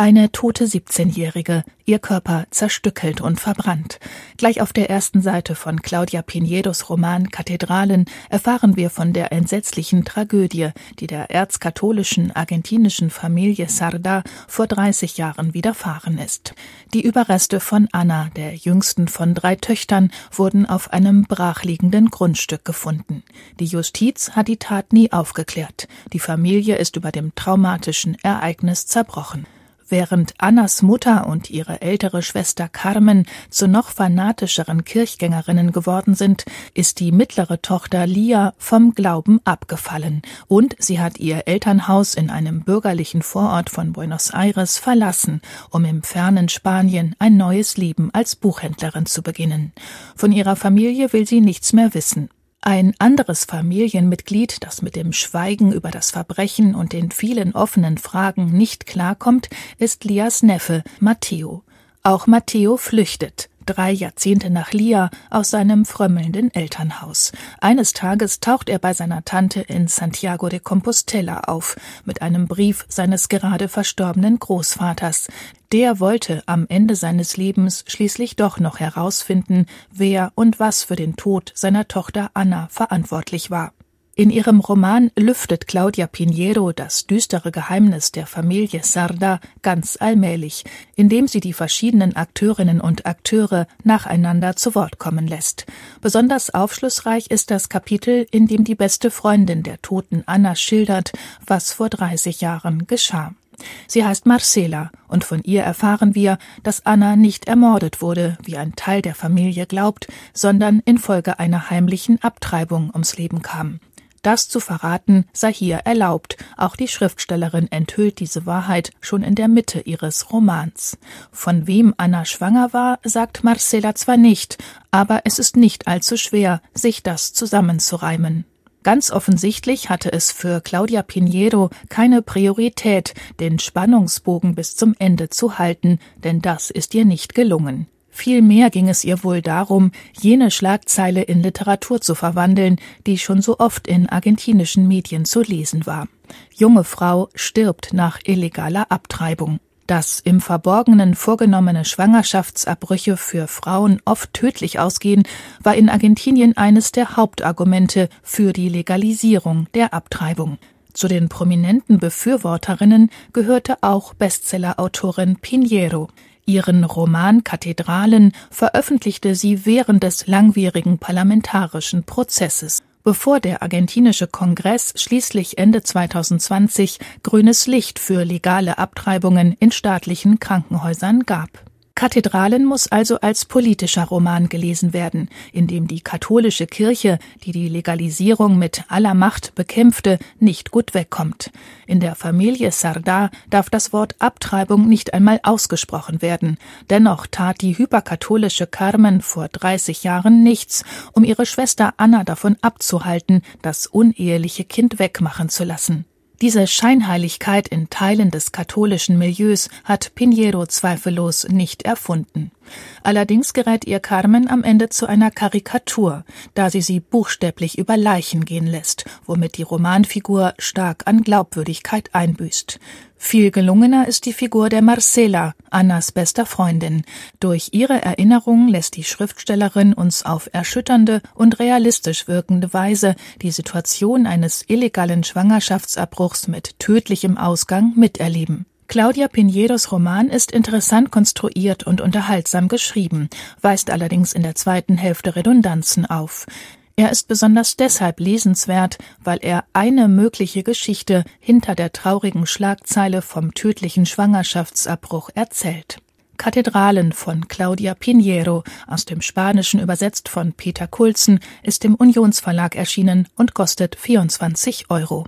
Eine tote 17-Jährige, ihr Körper zerstückelt und verbrannt. Gleich auf der ersten Seite von Claudia Pinedos Roman Kathedralen erfahren wir von der entsetzlichen Tragödie, die der erzkatholischen argentinischen Familie Sarda vor 30 Jahren widerfahren ist. Die Überreste von Anna, der jüngsten von drei Töchtern, wurden auf einem brachliegenden Grundstück gefunden. Die Justiz hat die Tat nie aufgeklärt. Die Familie ist über dem traumatischen Ereignis zerbrochen. Während Annas Mutter und ihre ältere Schwester Carmen zu noch fanatischeren Kirchgängerinnen geworden sind, ist die mittlere Tochter Lia vom Glauben abgefallen und sie hat ihr Elternhaus in einem bürgerlichen Vorort von Buenos Aires verlassen, um im fernen Spanien ein neues Leben als Buchhändlerin zu beginnen. Von ihrer Familie will sie nichts mehr wissen. Ein anderes Familienmitglied, das mit dem Schweigen über das Verbrechen und den vielen offenen Fragen nicht klarkommt, ist Lias Neffe, Matteo. Auch Matteo flüchtet drei Jahrzehnte nach Lia aus seinem frömmelnden Elternhaus. Eines Tages taucht er bei seiner Tante in Santiago de Compostela auf, mit einem Brief seines gerade verstorbenen Großvaters. Der wollte am Ende seines Lebens schließlich doch noch herausfinden, wer und was für den Tod seiner Tochter Anna verantwortlich war. In ihrem Roman lüftet Claudia Pinheiro das düstere Geheimnis der Familie Sarda ganz allmählich, indem sie die verschiedenen Akteurinnen und Akteure nacheinander zu Wort kommen lässt. Besonders aufschlussreich ist das Kapitel, in dem die beste Freundin der toten Anna schildert, was vor 30 Jahren geschah. Sie heißt Marcela, und von ihr erfahren wir, dass Anna nicht ermordet wurde, wie ein Teil der Familie glaubt, sondern infolge einer heimlichen Abtreibung ums Leben kam. Das zu verraten sei hier erlaubt. Auch die Schriftstellerin enthüllt diese Wahrheit schon in der Mitte ihres Romans. Von wem Anna schwanger war, sagt Marcella zwar nicht, aber es ist nicht allzu schwer, sich das zusammenzureimen. Ganz offensichtlich hatte es für Claudia Pinheiro keine Priorität, den Spannungsbogen bis zum Ende zu halten, denn das ist ihr nicht gelungen. Vielmehr ging es ihr wohl darum, jene Schlagzeile in Literatur zu verwandeln, die schon so oft in argentinischen Medien zu lesen war. Junge Frau stirbt nach illegaler Abtreibung. Dass im Verborgenen vorgenommene Schwangerschaftsabbrüche für Frauen oft tödlich ausgehen, war in Argentinien eines der Hauptargumente für die Legalisierung der Abtreibung. Zu den prominenten Befürworterinnen gehörte auch Bestsellerautorin Pinheiro. Ihren Roman Kathedralen veröffentlichte sie während des langwierigen parlamentarischen Prozesses, bevor der argentinische Kongress schließlich Ende 2020 grünes Licht für legale Abtreibungen in staatlichen Krankenhäusern gab Kathedralen muss also als politischer Roman gelesen werden, in dem die katholische Kirche, die die Legalisierung mit aller Macht bekämpfte, nicht gut wegkommt. In der Familie Sardar darf das Wort Abtreibung nicht einmal ausgesprochen werden. Dennoch tat die hyperkatholische Carmen vor 30 Jahren nichts, um ihre Schwester Anna davon abzuhalten, das uneheliche Kind wegmachen zu lassen. Diese Scheinheiligkeit in Teilen des katholischen Milieus hat Pinheiro zweifellos nicht erfunden. Allerdings gerät ihr Carmen am Ende zu einer Karikatur, da sie sie buchstäblich über Leichen gehen lässt, womit die Romanfigur stark an Glaubwürdigkeit einbüßt. Viel gelungener ist die Figur der Marcela, Annas bester Freundin. Durch ihre Erinnerung lässt die Schriftstellerin uns auf erschütternde und realistisch wirkende Weise die Situation eines illegalen Schwangerschaftsabbruchs mit tödlichem Ausgang miterleben. Claudia Pinheiros Roman ist interessant konstruiert und unterhaltsam geschrieben, weist allerdings in der zweiten Hälfte Redundanzen auf. Er ist besonders deshalb lesenswert, weil er eine mögliche Geschichte hinter der traurigen Schlagzeile vom tödlichen Schwangerschaftsabbruch erzählt. Kathedralen von Claudia Pinheiro, aus dem Spanischen übersetzt von Peter Kulzen, ist im Unionsverlag erschienen und kostet 24 Euro.